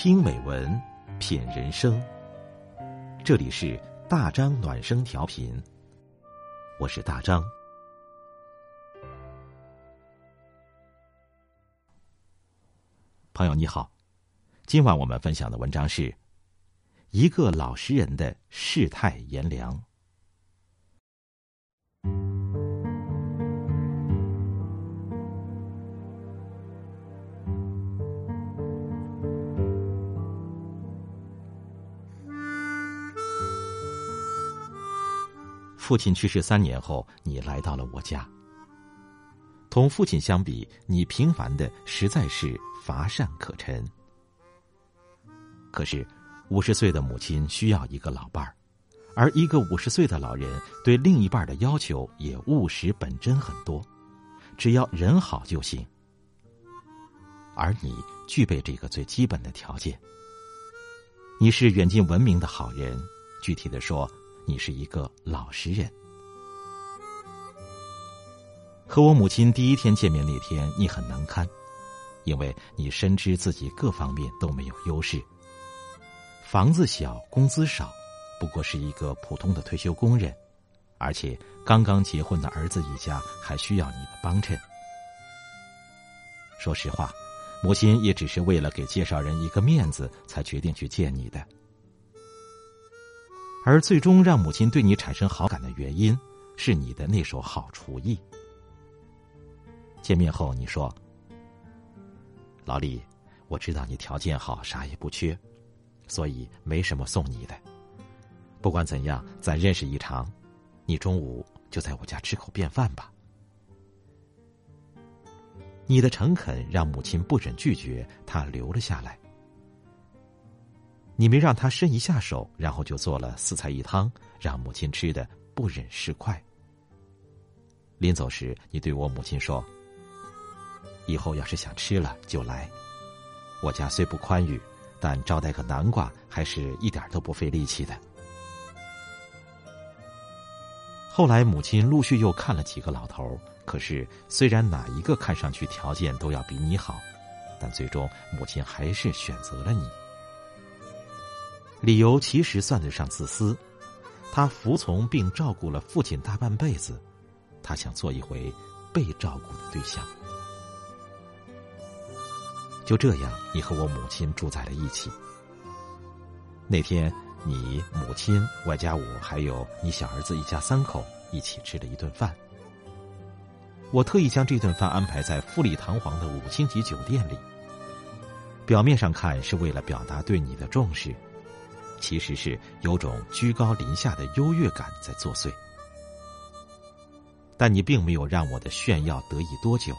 听美文，品人生。这里是大张暖声调频，我是大张。朋友你好，今晚我们分享的文章是一个老实人的世态炎凉。父亲去世三年后，你来到了我家。同父亲相比，你平凡的实在是乏善可陈。可是，五十岁的母亲需要一个老伴儿，而一个五十岁的老人对另一半的要求也务实本真很多，只要人好就行。而你具备这个最基本的条件。你是远近闻名的好人，具体的说。你是一个老实人。和我母亲第一天见面那天，你很难堪，因为你深知自己各方面都没有优势。房子小，工资少，不过是一个普通的退休工人，而且刚刚结婚的儿子一家还需要你的帮衬。说实话，母亲也只是为了给介绍人一个面子，才决定去见你的。而最终让母亲对你产生好感的原因，是你的那手好厨艺。见面后，你说：“老李，我知道你条件好，啥也不缺，所以没什么送你的。不管怎样，咱认识一场，你中午就在我家吃口便饭吧。”你的诚恳让母亲不忍拒绝，她留了下来。你没让他伸一下手，然后就做了四菜一汤，让母亲吃的不忍释筷。临走时，你对我母亲说：“以后要是想吃了就来，我家虽不宽裕，但招待个南瓜还是一点都不费力气的。”后来，母亲陆续又看了几个老头可是虽然哪一个看上去条件都要比你好，但最终母亲还是选择了你。理由其实算得上自私，他服从并照顾了父亲大半辈子，他想做一回被照顾的对象。就这样，你和我母亲住在了一起。那天，你母亲外加我，还有你小儿子一家三口一起吃了一顿饭。我特意将这顿饭安排在富丽堂皇的五星级酒店里，表面上看是为了表达对你的重视。其实是有种居高临下的优越感在作祟，但你并没有让我的炫耀得意多久。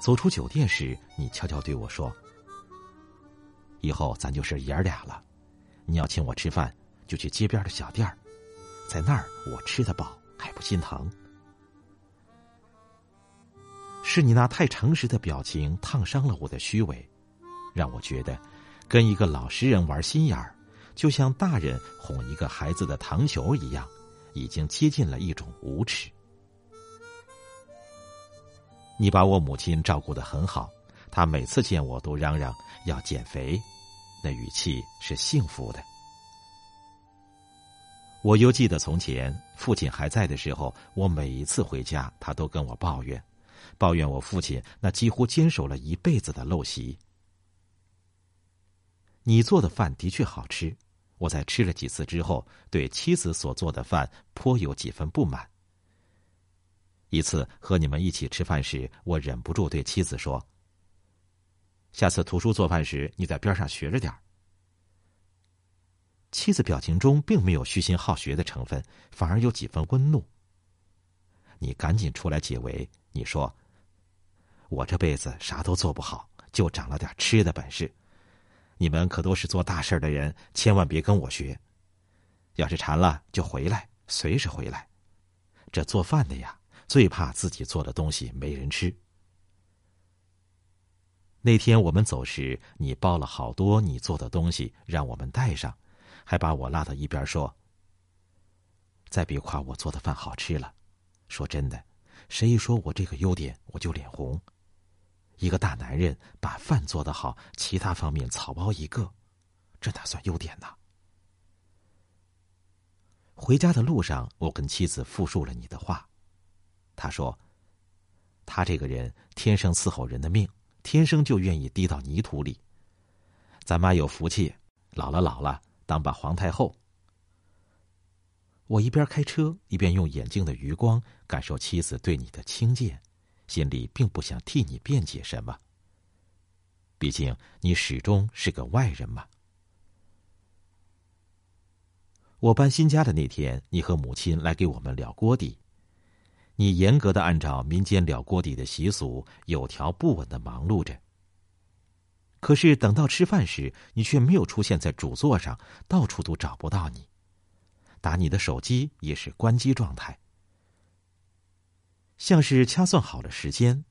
走出酒店时，你悄悄对我说：“以后咱就是爷儿俩了，你要请我吃饭，就去街边的小店儿，在那儿我吃得饱还不心疼。”是你那太诚实的表情烫伤了我的虚伪，让我觉得跟一个老实人玩心眼儿。就像大人哄一个孩子的糖球一样，已经接近了一种无耻。你把我母亲照顾的很好，她每次见我都嚷嚷要减肥，那语气是幸福的。我又记得从前父亲还在的时候，我每一次回家，他都跟我抱怨，抱怨我父亲那几乎坚守了一辈子的陋习。你做的饭的确好吃。我在吃了几次之后，对妻子所做的饭颇有几分不满。一次和你们一起吃饭时，我忍不住对妻子说：“下次图书做饭时，你在边上学着点儿妻子表情中并没有虚心好学的成分，反而有几分温怒。你赶紧出来解围，你说：“我这辈子啥都做不好，就长了点吃的本事。”你们可都是做大事的人，千万别跟我学。要是馋了就回来，随时回来。这做饭的呀，最怕自己做的东西没人吃。那天我们走时，你包了好多你做的东西让我们带上，还把我拉到一边说：“再别夸我做的饭好吃了。说真的，谁一说我这个优点，我就脸红。一个大男人把饭做得好，其他方面草包一个，这哪算优点呢？回家的路上，我跟妻子复述了你的话。他说：“他这个人天生伺候人的命，天生就愿意低到泥土里。咱妈有福气，老了老了，当把皇太后。”我一边开车，一边用眼睛的余光感受妻子对你的轻贱，心里并不想替你辩解什么。毕竟你始终是个外人嘛。我搬新家的那天，你和母亲来给我们撩锅底，你严格的按照民间撩锅底的习俗，有条不紊的忙碌着。可是等到吃饭时，你却没有出现在主座上，到处都找不到你，打你的手机也是关机状态，像是掐算好了时间，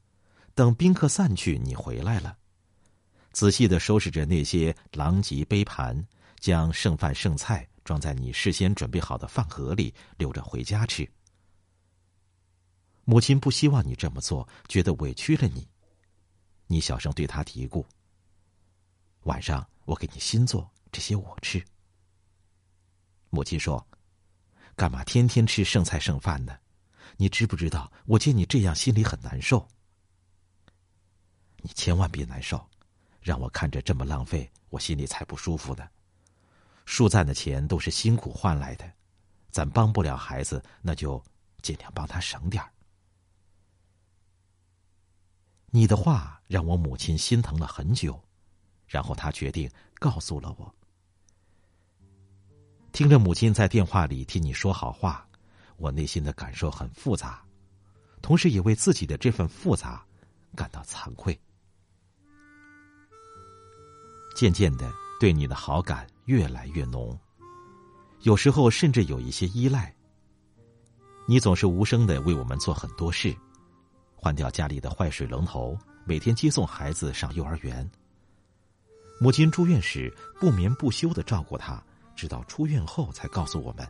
等宾客散去，你回来了，仔细的收拾着那些狼藉杯盘，将剩饭剩菜。装在你事先准备好的饭盒里，留着回家吃。母亲不希望你这么做，觉得委屈了你。你小声对他嘀咕：“晚上我给你新做，这些我吃。”母亲说：“干嘛天天吃剩菜剩饭呢？你知不知道，我见你这样心里很难受。你千万别难受，让我看着这么浪费，我心里才不舒服呢。”树赞的钱都是辛苦换来的，咱帮不了孩子，那就尽量帮他省点儿。你的话让我母亲心疼了很久，然后她决定告诉了我。听着母亲在电话里替你说好话，我内心的感受很复杂，同时也为自己的这份复杂感到惭愧。渐渐的，对你的好感。越来越浓，有时候甚至有一些依赖。你总是无声的为我们做很多事，换掉家里的坏水龙头，每天接送孩子上幼儿园。母亲住院时不眠不休的照顾他，直到出院后才告诉我们。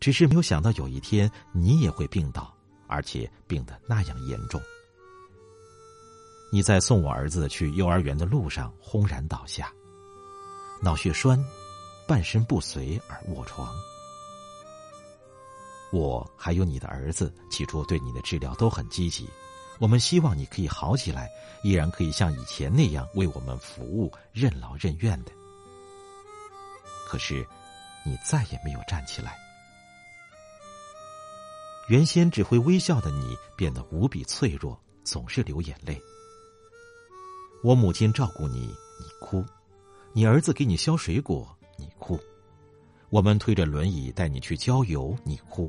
只是没有想到有一天你也会病倒，而且病得那样严重。你在送我儿子去幼儿园的路上轰然倒下。脑血栓，半身不遂而卧床。我还有你的儿子，起初对你的治疗都很积极，我们希望你可以好起来，依然可以像以前那样为我们服务，任劳任怨的。可是，你再也没有站起来。原先只会微笑的你，变得无比脆弱，总是流眼泪。我母亲照顾你，你哭。你儿子给你削水果，你哭；我们推着轮椅带你去郊游，你哭；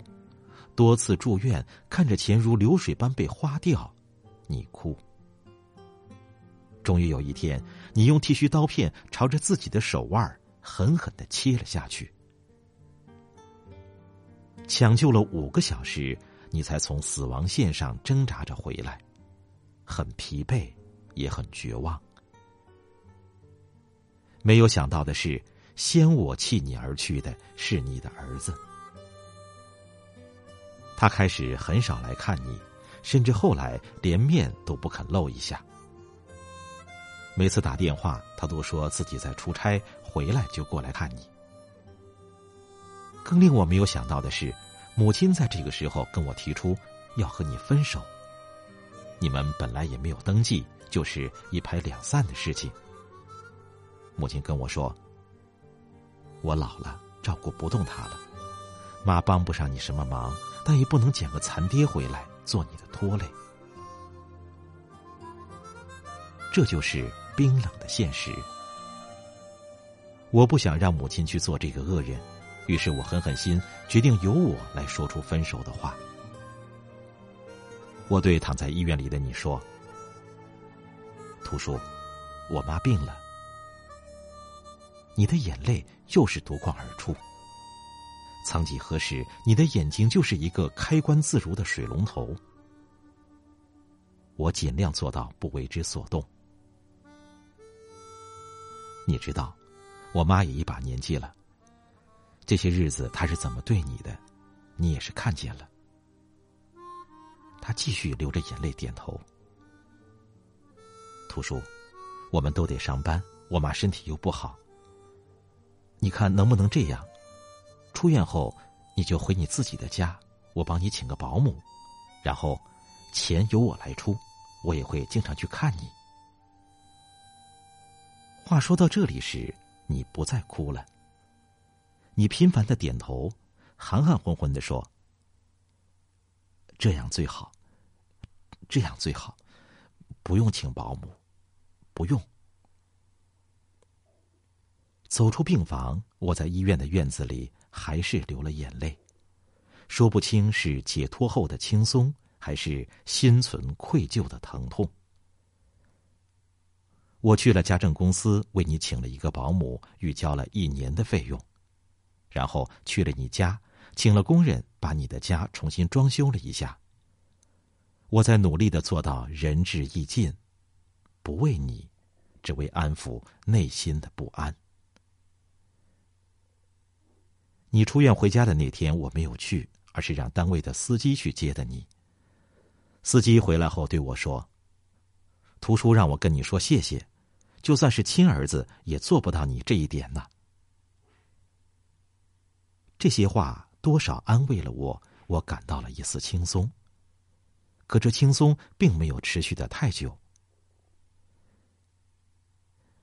多次住院，看着钱如流水般被花掉，你哭。终于有一天，你用剃须刀片朝着自己的手腕狠狠的切了下去。抢救了五个小时，你才从死亡线上挣扎着回来，很疲惫，也很绝望。没有想到的是，先我弃你而去的是你的儿子。他开始很少来看你，甚至后来连面都不肯露一下。每次打电话，他都说自己在出差，回来就过来看你。更令我没有想到的是，母亲在这个时候跟我提出要和你分手。你们本来也没有登记，就是一拍两散的事情。母亲跟我说：“我老了，照顾不动他了。妈帮不上你什么忙，但也不能捡个残爹回来做你的拖累。这就是冰冷的现实。我不想让母亲去做这个恶人，于是我狠狠心，决定由我来说出分手的话。我对躺在医院里的你说：‘图叔，我妈病了。’”你的眼泪又是夺眶而出。曾几何时，你的眼睛就是一个开关自如的水龙头。我尽量做到不为之所动。你知道，我妈也一把年纪了。这些日子他是怎么对你的，你也是看见了。他继续流着眼泪点头。图叔，我们都得上班，我妈身体又不好。你看能不能这样？出院后你就回你自己的家，我帮你请个保姆，然后钱由我来出，我也会经常去看你。话说到这里时，你不再哭了。你频繁的点头，含含混混的说：“这样最好，这样最好，不用请保姆，不用。”走出病房，我在医院的院子里还是流了眼泪，说不清是解脱后的轻松，还是心存愧疚的疼痛。我去了家政公司，为你请了一个保姆，预交了一年的费用，然后去了你家，请了工人把你的家重新装修了一下。我在努力的做到仁至义尽，不为你，只为安抚内心的不安。你出院回家的那天，我没有去，而是让单位的司机去接的你。司机回来后对我说：“图书让我跟你说谢谢。”就算是亲儿子，也做不到你这一点呢。这些话多少安慰了我，我感到了一丝轻松。可这轻松并没有持续的太久。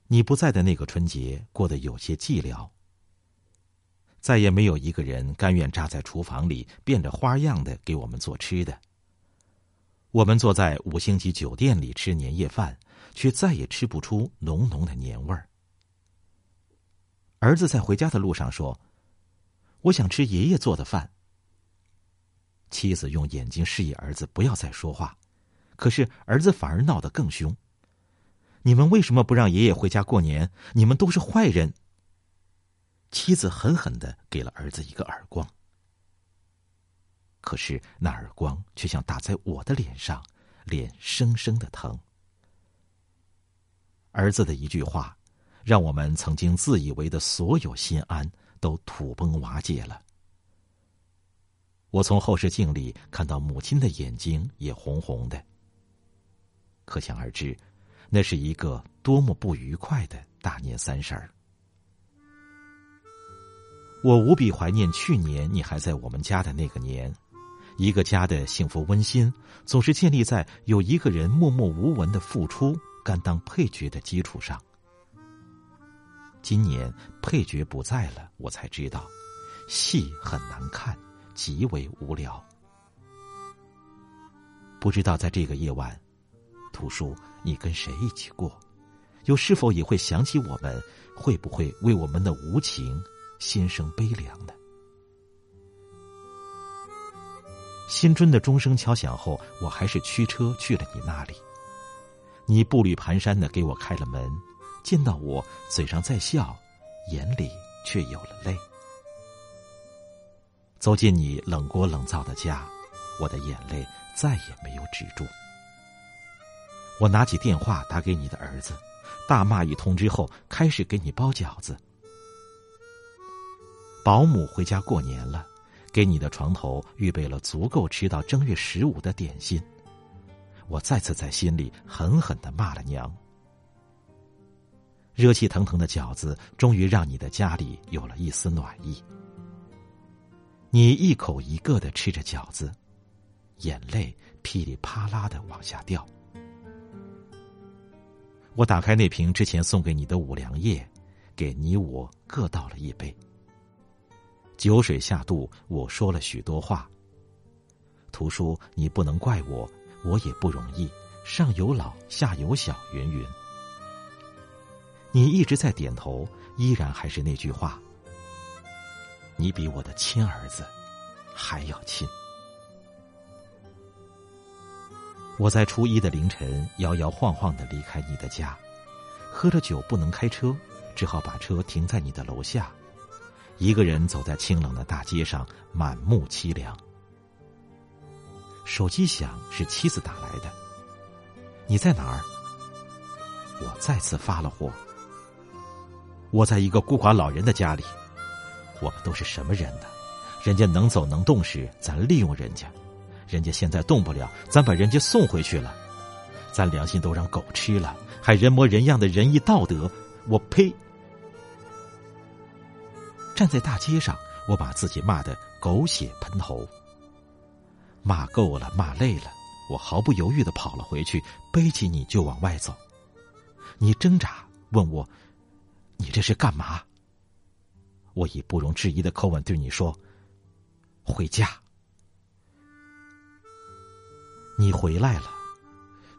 你不在的那个春节过得有些寂寥，再也没有一个人甘愿扎在厨房里变着花样的给我们做吃的。我们坐在五星级酒店里吃年夜饭。却再也吃不出浓浓的年味儿。儿子在回家的路上说：“我想吃爷爷做的饭。”妻子用眼睛示意儿子不要再说话，可是儿子反而闹得更凶：“你们为什么不让爷爷回家过年？你们都是坏人！”妻子狠狠的给了儿子一个耳光，可是那耳光却像打在我的脸上，脸生生的疼。儿子的一句话，让我们曾经自以为的所有心安都土崩瓦解了。我从后视镜里看到母亲的眼睛也红红的，可想而知，那是一个多么不愉快的大年三十儿。我无比怀念去年你还在我们家的那个年，一个家的幸福温馨，总是建立在有一个人默默无闻的付出。甘当配角的基础上，今年配角不在了，我才知道，戏很难看，极为无聊。不知道在这个夜晚，图书你跟谁一起过？又是否也会想起我们？会不会为我们的无情心生悲凉呢？新春的钟声敲响后，我还是驱车去了你那里。你步履蹒跚的给我开了门，见到我嘴上在笑，眼里却有了泪。走进你冷锅冷灶的家，我的眼泪再也没有止住。我拿起电话打给你的儿子，大骂一通之后，开始给你包饺子。保姆回家过年了，给你的床头预备了足够吃到正月十五的点心。我再次在心里狠狠的骂了娘。热气腾腾的饺子终于让你的家里有了一丝暖意。你一口一个的吃着饺子，眼泪噼里啪啦的往下掉。我打开那瓶之前送给你的五粮液，给你我各倒了一杯。酒水下肚，我说了许多话。图书，你不能怪我。我也不容易，上有老下有小，云云。你一直在点头，依然还是那句话：你比我的亲儿子还要亲。我在初一的凌晨摇摇晃晃的离开你的家，喝了酒不能开车，只好把车停在你的楼下，一个人走在清冷的大街上，满目凄凉。手机响，是妻子打来的。你在哪儿？我再次发了火。我在一个孤寡老人的家里。我们都是什么人呢？人家能走能动时，咱利用人家；人家现在动不了，咱把人家送回去了。咱良心都让狗吃了，还人模人样的仁义道德，我呸！站在大街上，我把自己骂得狗血喷头。骂够了，骂累了，我毫不犹豫的跑了回去，背起你就往外走。你挣扎问我：“你这是干嘛？”我以不容置疑的口吻对你说：“回家。”你回来了，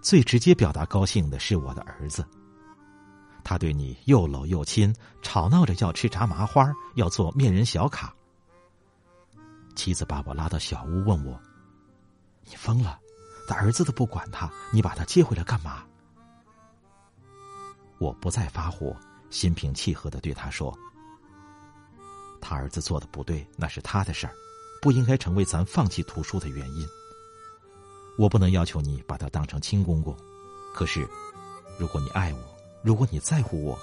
最直接表达高兴的是我的儿子。他对你又搂又亲，吵闹着要吃炸麻花，要做面人小卡。妻子把我拉到小屋，问我：“你疯了？他儿子都不管他，你把他接回来干嘛？”我不再发火，心平气和的对他说：“他儿子做的不对，那是他的事儿，不应该成为咱放弃图书的原因。”我不能要求你把他当成亲公公，可是，如果你爱我，如果你在乎我，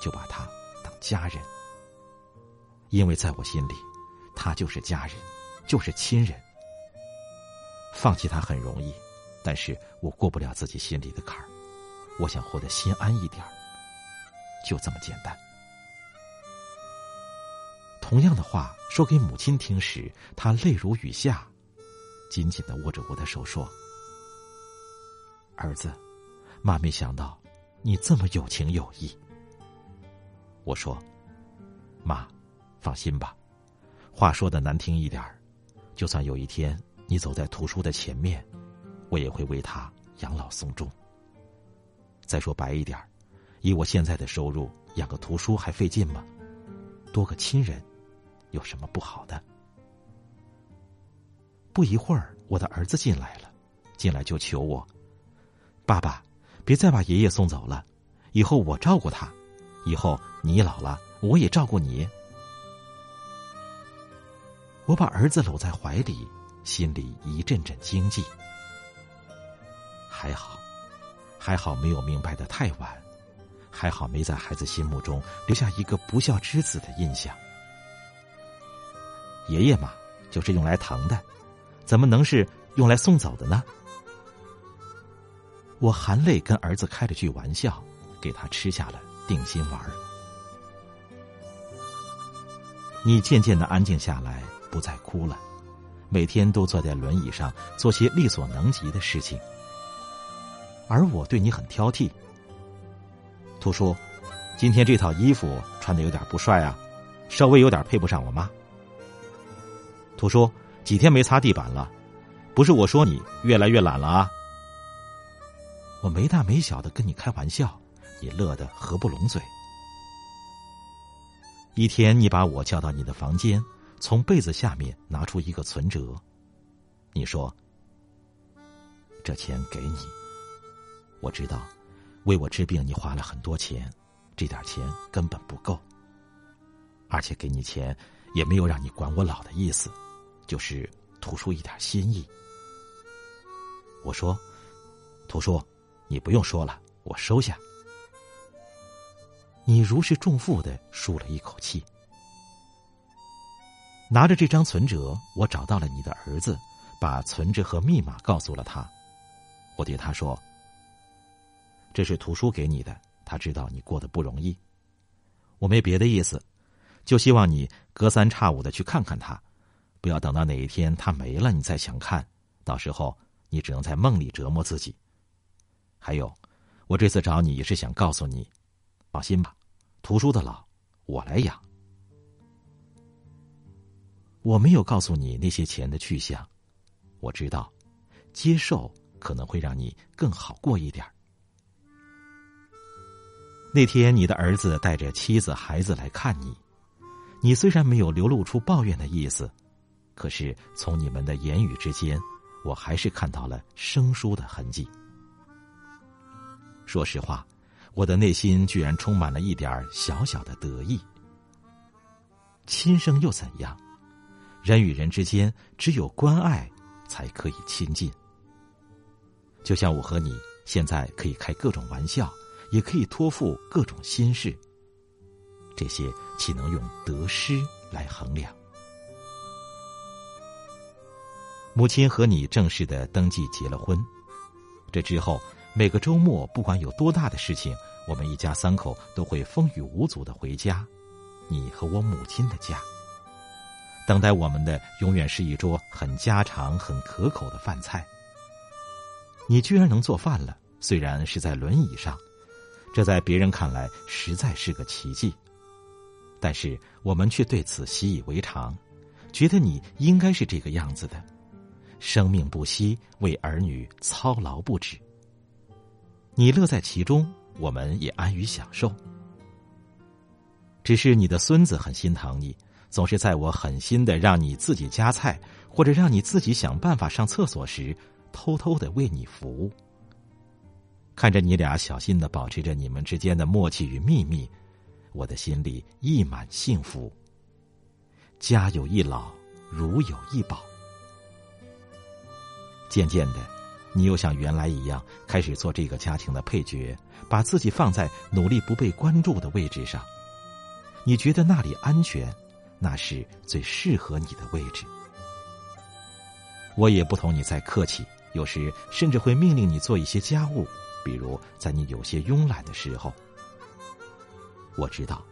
就把他当家人。因为在我心里，他就是家人，就是亲人。放弃他很容易，但是我过不了自己心里的坎儿。我想活得心安一点就这么简单。同样的话说给母亲听时，她泪如雨下。紧紧的握着我的手说：“儿子，妈没想到你这么有情有义。”我说：“妈，放心吧。话说的难听一点就算有一天你走在图书的前面，我也会为他养老送终。再说白一点以我现在的收入，养个图书还费劲吗？多个亲人，有什么不好的？”不一会儿，我的儿子进来了，进来就求我：“爸爸，别再把爷爷送走了，以后我照顾他，以后你老了，我也照顾你。”我把儿子搂在怀里，心里一阵阵惊悸。还好，还好没有明白的太晚，还好没在孩子心目中留下一个不孝之子的印象。爷爷嘛，就是用来疼的。怎么能是用来送走的呢？我含泪跟儿子开了句玩笑，给他吃下了定心丸。你渐渐的安静下来，不再哭了，每天都坐在轮椅上做些力所能及的事情。而我对你很挑剔。图叔，今天这套衣服穿的有点不帅啊，稍微有点配不上我妈。图叔。几天没擦地板了，不是我说你越来越懒了啊！我没大没小的跟你开玩笑，你乐得合不拢嘴。一天，你把我叫到你的房间，从被子下面拿出一个存折，你说：“这钱给你。”我知道，为我治病你花了很多钱，这点钱根本不够，而且给你钱也没有让你管我老的意思。就是图出一点心意。我说：“图叔，你不用说了，我收下。”你如释重负的舒了一口气。拿着这张存折，我找到了你的儿子，把存折和密码告诉了他。我对他说：“这是图书给你的，他知道你过得不容易。我没别的意思，就希望你隔三差五的去看看他。”不要等到哪一天他没了，你再想看，到时候你只能在梦里折磨自己。还有，我这次找你也是想告诉你，放心吧，图书的老我来养。我没有告诉你那些钱的去向，我知道，接受可能会让你更好过一点。那天你的儿子带着妻子孩子来看你，你虽然没有流露出抱怨的意思。可是，从你们的言语之间，我还是看到了生疏的痕迹。说实话，我的内心居然充满了一点小小的得意。亲生又怎样？人与人之间，只有关爱才可以亲近。就像我和你现在可以开各种玩笑，也可以托付各种心事。这些岂能用得失来衡量？母亲和你正式的登记结了婚，这之后，每个周末，不管有多大的事情，我们一家三口都会风雨无阻的回家，你和我母亲的家。等待我们的永远是一桌很家常、很可口的饭菜。你居然能做饭了，虽然是在轮椅上，这在别人看来实在是个奇迹。但是我们却对此习以为常，觉得你应该是这个样子的，生命不息，为儿女操劳不止。你乐在其中，我们也安于享受。只是你的孙子很心疼你。总是在我狠心的让你自己夹菜，或者让你自己想办法上厕所时，偷偷的为你服务。看着你俩小心的保持着你们之间的默契与秘密，我的心里溢满幸福。家有一老，如有一宝。渐渐的，你又像原来一样开始做这个家庭的配角，把自己放在努力不被关注的位置上。你觉得那里安全？那是最适合你的位置。我也不同你再客气，有时甚至会命令你做一些家务，比如在你有些慵懒的时候。我知道，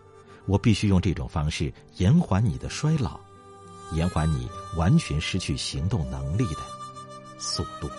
我必须用这种方式延缓你的衰老，延缓你完全失去行动能力的速度。